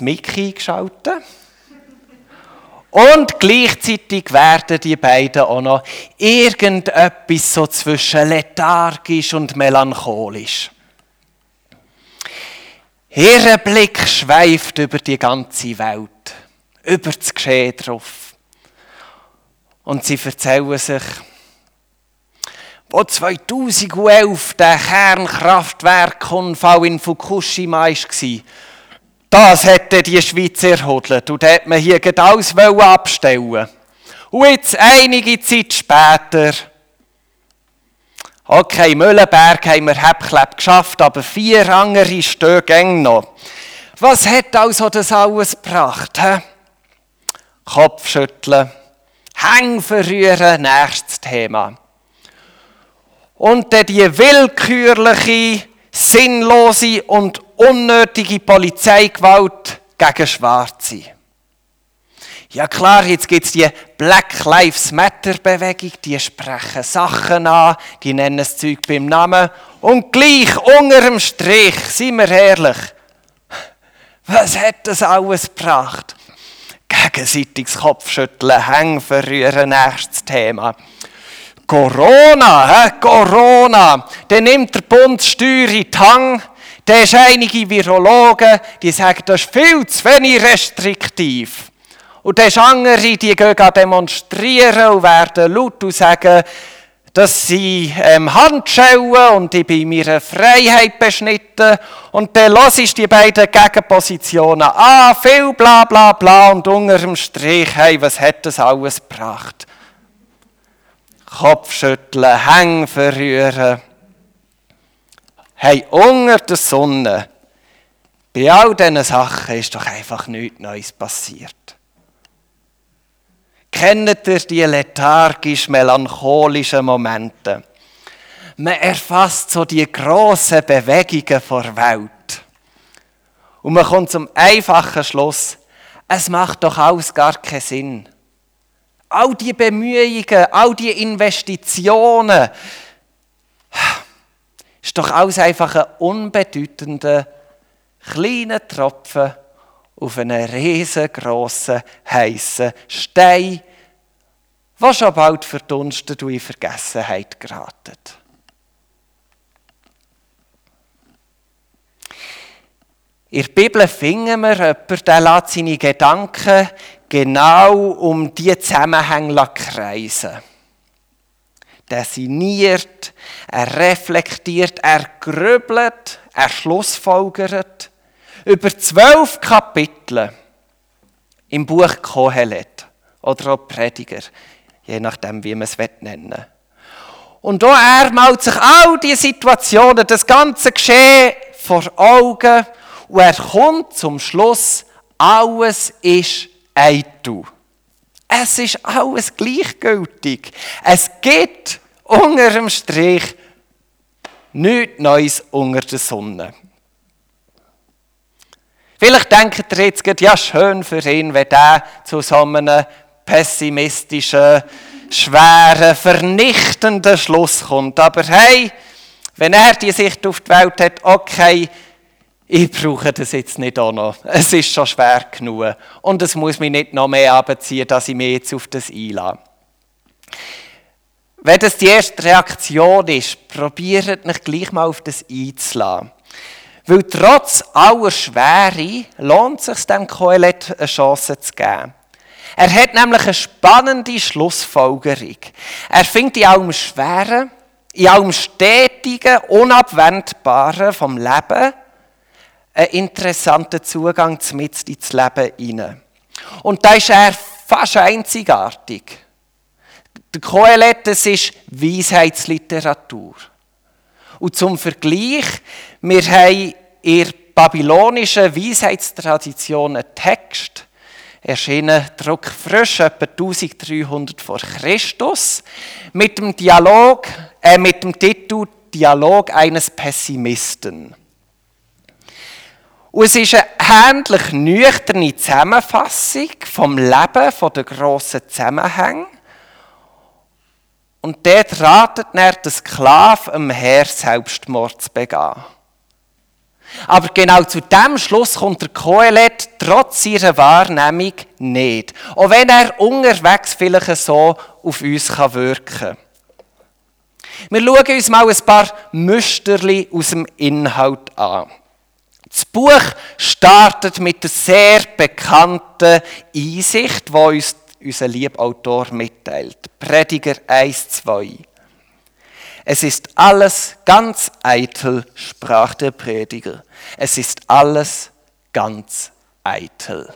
Mickey eingeschaltet. Und gleichzeitig werden die beiden auch noch irgendetwas so zwischen lethargisch und melancholisch. Ihr Blick schweift über die ganze Welt, über das Geschehen drauf. Und sie erzählen sich, wo 2011 der Kernkraftwerkunfall in Fukushima war, das hätte die Schweiz erhodelt und hätte man hier alles abstellen Und jetzt, einige Zeit später, okay, Müllenberg haben wir Hebkleb geschafft, aber vier andere stehen noch. Was hat also das alles gebracht? He? Kopfschütteln, Hänge verrühren, nächstes Thema. Und dann die willkürliche, sinnlose und unnötige Polizeigewalt gegen Schwarze. Ja klar, jetzt gibt es die Black Lives Matter Bewegung, die sprechen Sachen an, die nennen das Zeug beim Namen. Und gleich unter dem Strich, seien wir ehrlich, was hat das alles gebracht? Gegenseitiges Kopfschütteln, Hängen verrühren, nächstes Thema. Corona, hä? Corona. Dann nimmt der Bund Steuer in die Hand. Da ist einige Virologen, die sagen, das ist viel zu wenig restriktiv. Und dann ist andere, die gehen demonstrieren und werden laut und sagen, dass sie ähm, Handschellen und ich bin meiner Freiheit beschnitten. Und dann los ich die beiden Gegenpositionen an, viel bla bla bla und unter dem Strich, hey, was hat das alles gebracht? Kopfschütteln, Hänge verrühren. Hey, unter der Sonne, bei all diesen Sachen ist doch einfach nichts Neues passiert. Kennt ihr die lethargisch-melancholischen Momente? Man erfasst so die grossen Bewegungen der Welt. Und man kommt zum einfachen Schluss, es macht doch alles gar keinen Sinn. All die Bemühungen, all die Investitionen, ist doch alles einfach ein unbedeutender, kleiner Tropfen auf einen riesengroßen, heißen Stein, der schon bald verdunstet und in Vergessenheit geraten. In der Bibel finden wir jemanden, der lässt seine Gedanken genau um diese Zusammenhänge kreisen. Der sinniert, er reflektiert, er grübelt, er schlussfolgert über zwölf Kapitel im Buch Kohelet oder auch Prediger, je nachdem, wie man es nennen will. Und auch er malt sich all diese Situationen, das ganze Geschehen vor Augen und er kommt zum Schluss, alles ist Du. Es ist alles gleichgültig. Es gibt unter dem Strich nichts Neues unter der Sonne. Vielleicht denkt ihr jetzt, ja, schön für ihn, wenn er zu so einem pessimistischen, schweren, vernichtenden Schluss kommt. Aber hey, wenn er die Sicht auf die Welt hat, okay, ich brauche das jetzt nicht auch noch. Es ist schon schwer genug. Und es muss mich nicht noch mehr abziehen, dass ich mich jetzt auf das einlasse. Wenn das die erste Reaktion ist, probiert nicht gleich mal auf das einzulassen. Weil trotz aller Schwere lohnt es sich dem Kohelet eine Chance zu geben. Er hat nämlich eine spannende Schlussfolgerung. Er findet in allem Schweren, in allem Stetigen, Unabwendbaren vom Leben einen interessanten Zugang mit ins Leben hinein. Und da ist er fast einzigartig. Der Kohelet, das ist Weisheitsliteratur. Und zum Vergleich, wir haben in der babylonischen Weisheitstradition einen Text, erschienen druckfrisch, etwa 1300 vor Christus, mit dem Dialog, äh, mit dem Titel Dialog eines Pessimisten. Und es ist eine ähnlich nüchterne Zusammenfassung vom Leben, von den grossen Zusammenhängen. Und dort ratet er, den Sklaven am Herr Selbstmord zu begehen. Aber genau zu dem Schluss kommt der Kohelet trotz ihrer Wahrnehmung nicht. Auch wenn er unterwegs vielleicht so auf uns wirken kann. Wir schauen uns mal ein paar Müsterli aus dem Inhalt an. Das Buch startet mit der sehr bekannten Einsicht, die uns unser Liebautor mitteilt. Prediger 1, 2. Es ist alles ganz eitel, sprach der Prediger. Es ist alles ganz eitel.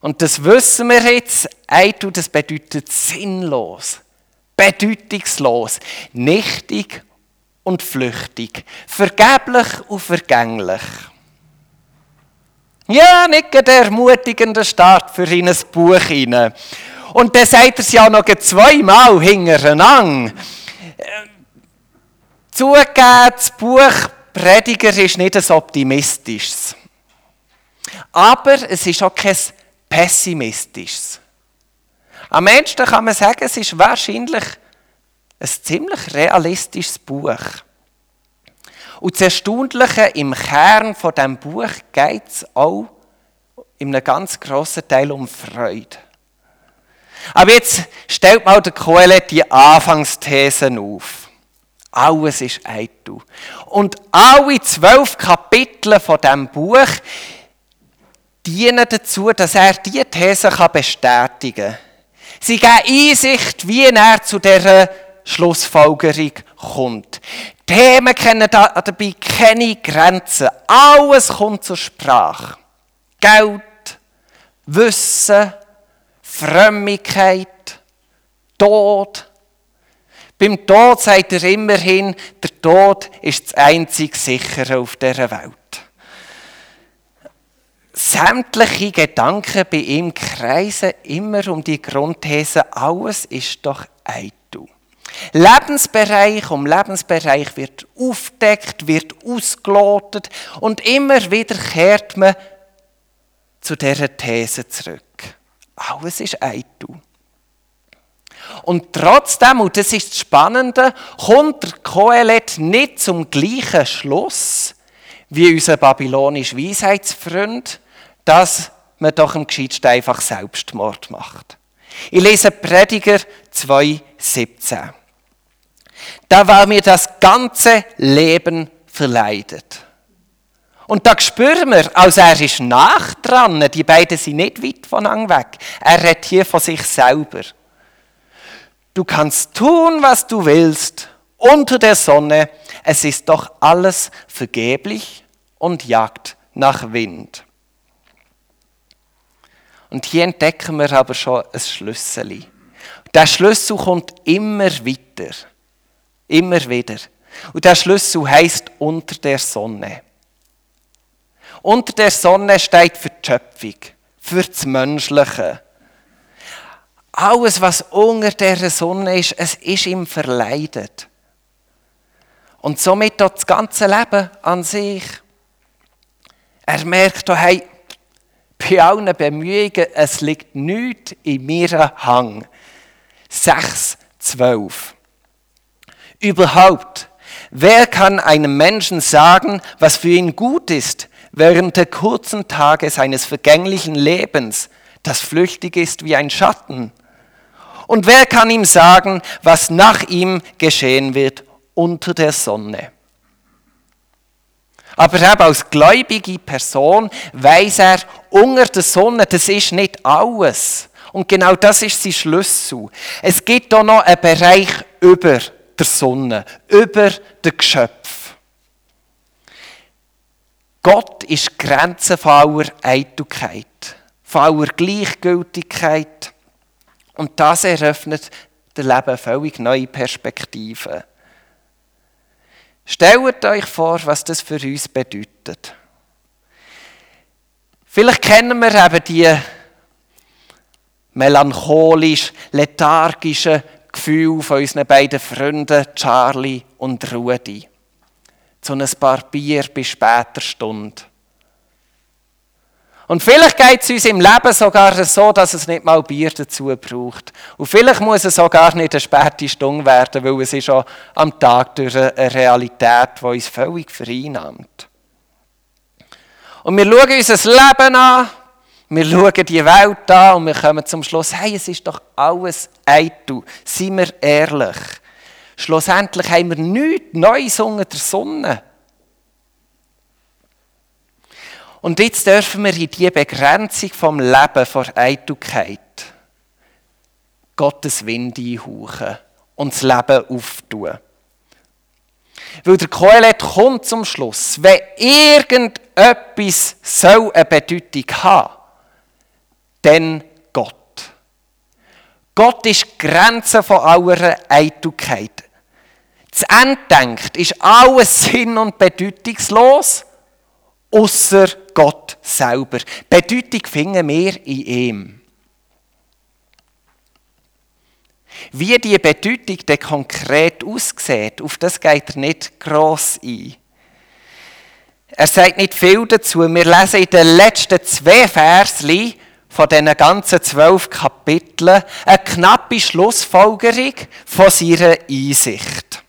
Und das wissen wir jetzt. Eitel, das bedeutet sinnlos, bedeutungslos, nichtig und flüchtig, vergeblich und vergänglich. Ja, nicht der ermutigende Start für in ein Buch. Und dann sagt er es ja noch zweimal hintereinander. Zugegeben, das Buch Prediger ist nicht ein optimistisches. Aber es ist auch kein pessimistisches. Am Ende kann man sagen, es ist wahrscheinlich ein ziemlich realistisches Buch. Und das Erstaunliche im Kern von dem Buch geht es auch in einem ganz grossen Teil um Freude. Aber jetzt stellt mal der Kohelet die Anfangsthesen auf. Alles ist eitel. Und alle zwölf Kapitel von dem Buch dienen dazu, dass er diese These bestätigen kann. Sie geben Einsicht, wie er zu dieser Schlussfolgerung kommt. Themen kennen dabei keine Grenzen. Alles kommt zur Sprache. Geld, Wissen, Frömmigkeit, Tod. Beim Tod sagt er immerhin, der Tod ist das einzig sichere auf dieser Welt. Sämtliche Gedanken bei ihm kreisen immer um die Grundthese, alles ist doch eitel. Lebensbereich um Lebensbereich wird aufdeckt, wird ausgelotet und immer wieder kehrt man zu dieser These zurück. Alles ist eitel. Und trotzdem, und das ist das Spannende, kommt der Kohelet nicht zum gleichen Schluss wie unser babylonischer Weisheitsfreund, dass man doch im Geschichte einfach Selbstmord macht. Ich lese Prediger 2,17. Da war mir das ganze Leben verleidet. Und da spüren wir, als er ist nach dran, die beiden sind nicht weit voneinander weg. Er redet hier von sich selber. Du kannst tun, was du willst, unter der Sonne, es ist doch alles vergeblich und jagt nach Wind. Und hier entdecken wir aber schon ein Schlüssel. Der Schlüssel kommt immer weiter. Immer wieder. Und der Schlüssel heißt unter der Sonne. Unter der Sonne steht für die Schöpfung, für das Menschliche. Alles, was unter der Sonne ist, es ist ihm verleidet. Und somit auch das ganze Leben an sich. Er merkt, hey, bei allen Bemühungen, es liegt nichts in mir Hang. 6, 12. Überhaupt, wer kann einem Menschen sagen, was für ihn gut ist, während der kurzen Tage seines vergänglichen Lebens, das flüchtig ist wie ein Schatten? Und wer kann ihm sagen, was nach ihm geschehen wird unter der Sonne? Aber eben als gläubige Person weiß er, unter der Sonne, das ist nicht alles. Und genau das ist sein Schlüssel. Es gibt da noch einen Bereich über der Sonne, über den Geschöpf. Gott ist Grenze von aller Eitelkeit, von aller Gleichgültigkeit. Und das eröffnet dem Leben völlig neue Perspektiven. Stellt euch vor, was das für uns bedeutet. Vielleicht kennen wir eben die melancholisch, lethargischen Gefühl von unseren beiden Freunden Charlie und Rudi. Zu ein paar Bier bis später Stunde. Und vielleicht geht es uns im Leben sogar so, dass es nicht mal Bier dazu braucht. Und vielleicht muss es sogar nicht eine späte Stunde werden, weil es ist schon am Tag durch eine Realität, die uns völlig vereinnahmt. Und wir schauen uns das Leben an, wir schauen die Welt an und wir kommen zum Schluss, hey, es ist doch alles eitel. Seien wir ehrlich. Schlussendlich haben wir nichts Neues unter der Sonne. Und jetzt dürfen wir in diese Begrenzung vom Leben vor Eitelkeit Gottes Wind einhauchen und das Leben auftun. Weil der Kohelet kommt zum Schluss, wenn irgendetwas so eine Bedeutung haben, dann Gott. Gott ist die Grenze von aller Eitelkeit. Das Enddenkt ist alles sinn- und bedeutungslos außer Gott selber. Bedeutung finden wir in ihm. Wie die Bedeutung dann konkret aussieht, auf das geht er nicht gross ein. Er sagt nicht viel dazu. Wir lesen in den letzten zwei Versen von diesen ganzen zwölf Kapiteln eine knappe Schlussfolgerung von seiner Einsicht.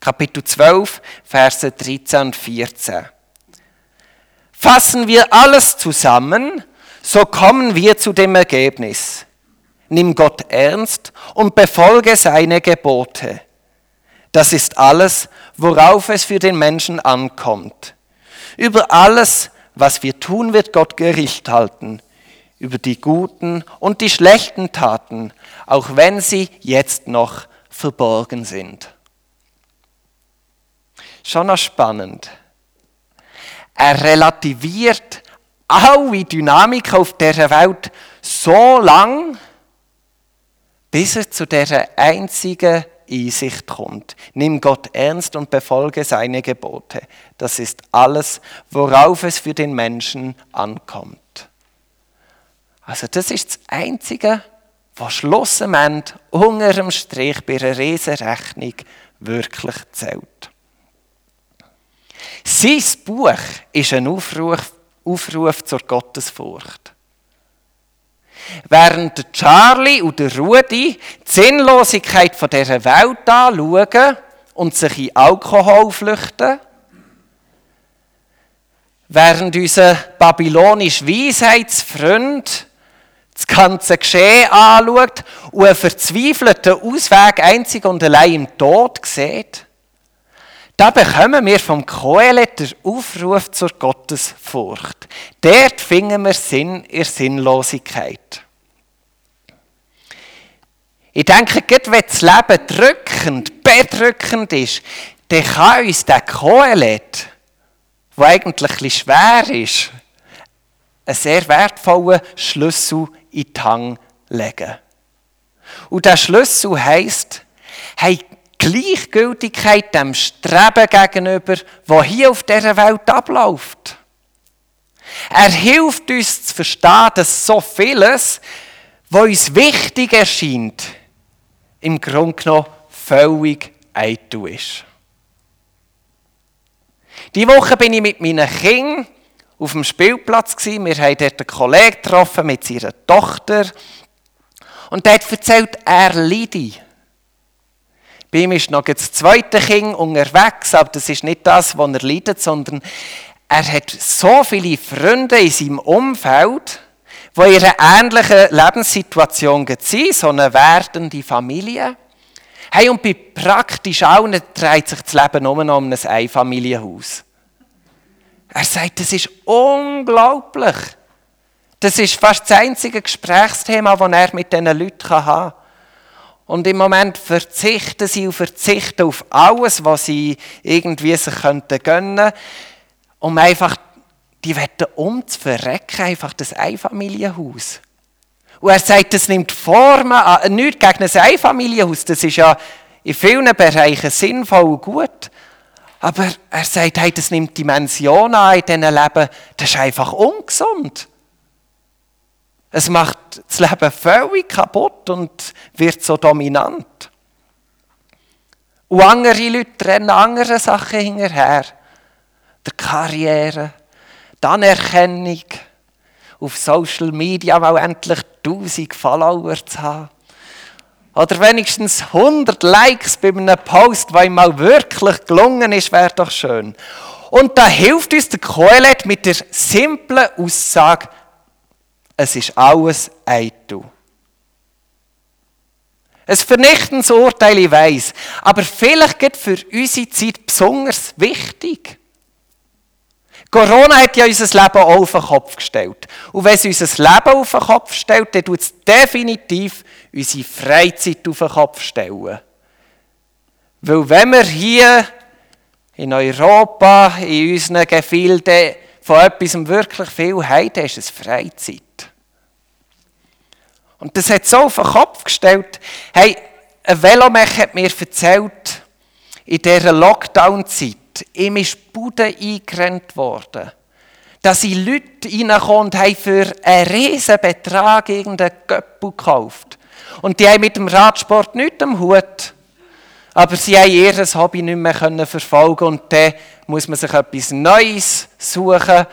Kapitel 12, Verse 13 und 14. Fassen wir alles zusammen, so kommen wir zu dem Ergebnis. Nimm Gott ernst und befolge seine Gebote. Das ist alles, worauf es für den Menschen ankommt. Über alles, was wir tun, wird Gott Gericht halten. Über die guten und die schlechten Taten, auch wenn sie jetzt noch verborgen sind. Schon noch spannend. Er relativiert alle Dynamik auf dieser Welt so lang, bis er zu dieser einzigen Einsicht kommt. Nimm Gott ernst und befolge seine Gebote. Das ist alles, worauf es für den Menschen ankommt. Also das ist das Einzige, was schlussendlich unter dem Strich bei einer Riesenrechnung wirklich zählt. Sein Buch ist ein Aufruf, Aufruf zur Gottesfurcht. Während Charlie und Rudi die Sinnlosigkeit dieser Welt anschauen und sich in Alkohol flüchten, während unser babylonischer Weisheitsfreund das ganze Geschehen anschaut und einen verzweifelten Ausweg einzig und allein im Tod sieht, da bekommen wir vom Kohelet den Aufruf zur Gottesfurcht. Dort finden wir Sinn in Sinnlosigkeit. Ich denke, gerade wenn das Leben drückend, bedrückend ist, dann kann uns der Kohelet, der eigentlich ein schwer ist, einen sehr wertvollen Schlüssel in die Hand legen. Und der Schlüssel heisst, hey, Gleichgültigkeit dem Streben gegenüber, wo hier auf dieser Welt abläuft. Er hilft uns zu verstehen, dass so vieles, was uns wichtig erscheint, im Grunde genommen völlig eitel ist. Die Woche bin ich mit meinen Kindern auf dem Spielplatz Wir haben dort einen Kollegen getroffen mit seiner Tochter. Und der hat erzählt, er leide. Bei ihm ist noch das zweite Kind unterwegs, aber das ist nicht das, was er leidet, sondern er hat so viele Freunde in seinem Umfeld, die in einer ähnlichen Lebenssituation sind, so eine werdende Familie. Hey, und bei praktisch allen dreht sich das Leben nur noch um ein Einfamilienhaus. Er sagt, das ist unglaublich. Das ist fast das einzige Gesprächsthema, das er mit diesen Leuten haben kann. Und im Moment verzichten sie und verzichten auf alles, was sie irgendwie sich könnten um einfach, die wetten um zu verrecken, einfach das Einfamilienhaus. Und er sagt, das nimmt Formen an, nichts gegen ein Einfamilienhaus, das ist ja in vielen Bereichen sinnvoll und gut. Aber er sagt, hey, das nimmt Dimensionen an in diesem Leben, das ist einfach ungesund. Es macht das Leben völlig kaputt und wird so dominant. Und andere Leute rennen andere Sachen hinterher. Der Karriere, die Anerkennung, auf Social Media mal endlich 1000 Follower zu haben. Oder wenigstens 100 Likes bei einem Post, weil mal wirklich gelungen ist, wäre doch schön. Und da hilft uns der Kohelet mit der simplen Aussage, es ist alles Eitu. Ein vernichtendes Urteil, ich weiss. Aber vielleicht geht für unsere Zeit besonders wichtig. Corona hat ja unser Leben auch auf den Kopf gestellt. Und wenn es unser Leben auf den Kopf stellt, dann tut es definitiv unsere Freizeit auf den Kopf stellen. Weil wenn wir hier in Europa, in unseren Gefilden von etwas wirklich viel haben, dann ist es Freizeit. Und das hat so auf den Kopf gestellt. Hey, ein Velomech hat mir erzählt, in dieser Lockdown-Zeit, ihm ist Bude eingerennt worden. Da sind Leute reingekommen und haben für einen riesen Betrag irgendeinen Göppel gekauft. Und die haben mit dem Radsport nichts am Hut. Aber sie haben ihr Hobby nicht mehr verfolgen und dann muss man sich etwas Neues suchen.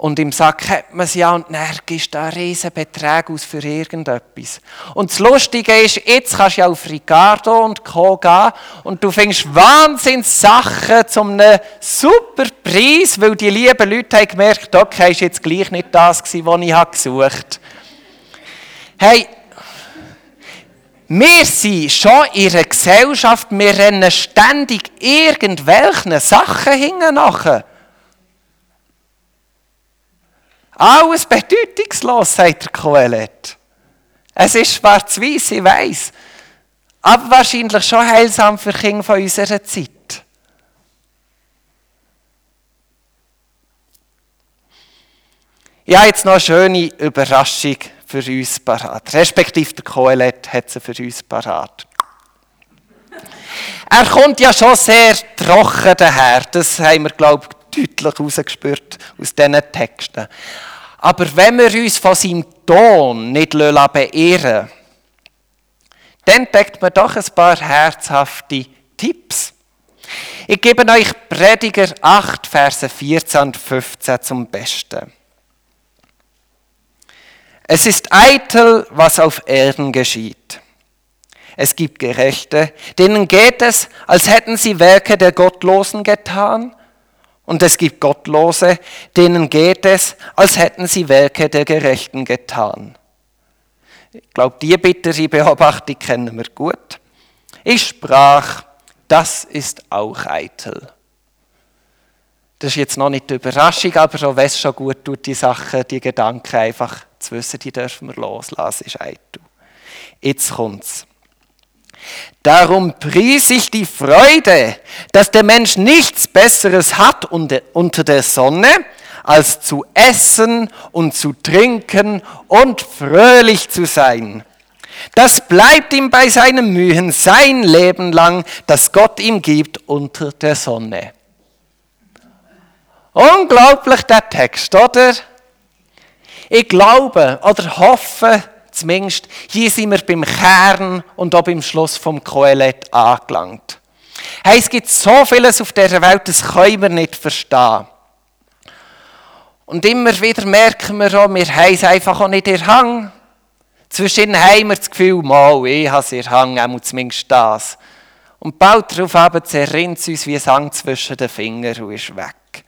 Und im Sack hat man sie ja und dann gibst du da riesen Beträge aus für irgendetwas. Und das Lustige ist, jetzt kannst du ja auf Ricardo und Co. gehen und du findest Wahnsinns Sachen zum einem super Preis, weil die lieben Leute haben gemerkt, okay, ist jetzt gleich nicht das gewesen, was ich gesucht habe. Hey, wir sind schon in einer Gesellschaft, wir rennen ständig irgendwelchen Sachen hinten nachher. Alles bedeutungslos, sagt der Kohelet. Es ist schwarz-weiß, ich weiss. Aber wahrscheinlich schon heilsam für Kinder von unserer Zeit. Ich habe jetzt noch eine schöne Überraschung für uns parat. Respektive der Kohelet hat sie für uns parat. Er kommt ja schon sehr trocken daher. Das haben wir, glaube ich, deutlich herausgespürt aus diesen Texten. Aber wenn wir uns von seinem Ton nicht beirren dann entdeckt man doch ein paar herzhafte Tipps. Ich gebe euch Prediger 8, Verse 14 und 15 zum Besten. Es ist eitel, was auf Erden geschieht. Es gibt Gerechte, denen geht es, als hätten sie Werke der Gottlosen getan und es gibt Gottlose, denen geht es, als hätten sie Werke der Gerechten getan. Ich glaube, die bittere Beobachtung kennen wir gut. Ich sprach, das ist auch eitel. Das ist jetzt noch nicht die Überraschung, aber schon es schon gut tut, die Sachen, die Gedanken einfach zu wissen, die dürfen wir loslassen, ist eitel. Jetzt kommt's. Darum pries ich die Freude, dass der Mensch nichts Besseres hat unter der Sonne, als zu essen und zu trinken und fröhlich zu sein. Das bleibt ihm bei seinen Mühen sein Leben lang, das Gott ihm gibt unter der Sonne. Unglaublich der Text, oder? Ich glaube oder hoffe, Zumindest hier sind wir beim Kern und auch beim Schluss vom Kohelet angelangt. Hey, es gibt so vieles auf dieser Welt, das können wir nicht verstehen. Und immer wieder merken wir auch, wir haben es einfach auch nicht in Hang. Zwischen haben wir das Gefühl, mal, ich habe es in Hang, auch zumindest das. Und bald darauf zerrinnt es uns wie Sang zwischen den Fingern und ist weg.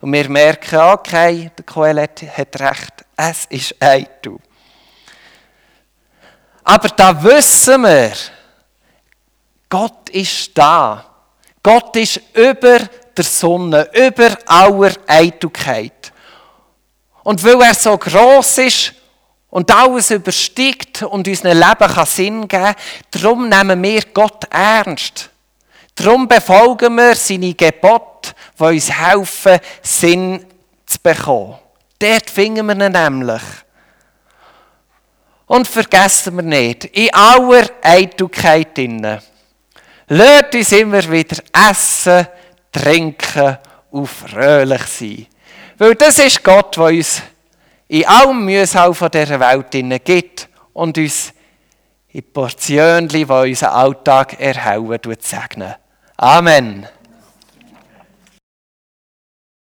Und wir merken, okay, der Kohelet hat recht, es ist ein Du. Aber da wissen wir, Gott ist da. Gott ist über der Sonne, über aller Eitelkeit. Und weil er so groß ist und alles übersteigt und unserem Leben Sinn geben kann, darum nehmen wir Gott ernst. Darum befolgen wir seine Gebote, die uns helfen, Sinn zu bekommen. Dort finden wir ihn nämlich. Und vergessen wir nicht, in aller Eitelkeit innen, lasst uns immer wieder essen, trinken und fröhlich sein. Weil das ist Gott, der uns in allem Mühsal von dieser Welt gibt und uns in Portionen, die unseren Alltag erhellen, segnen. Amen.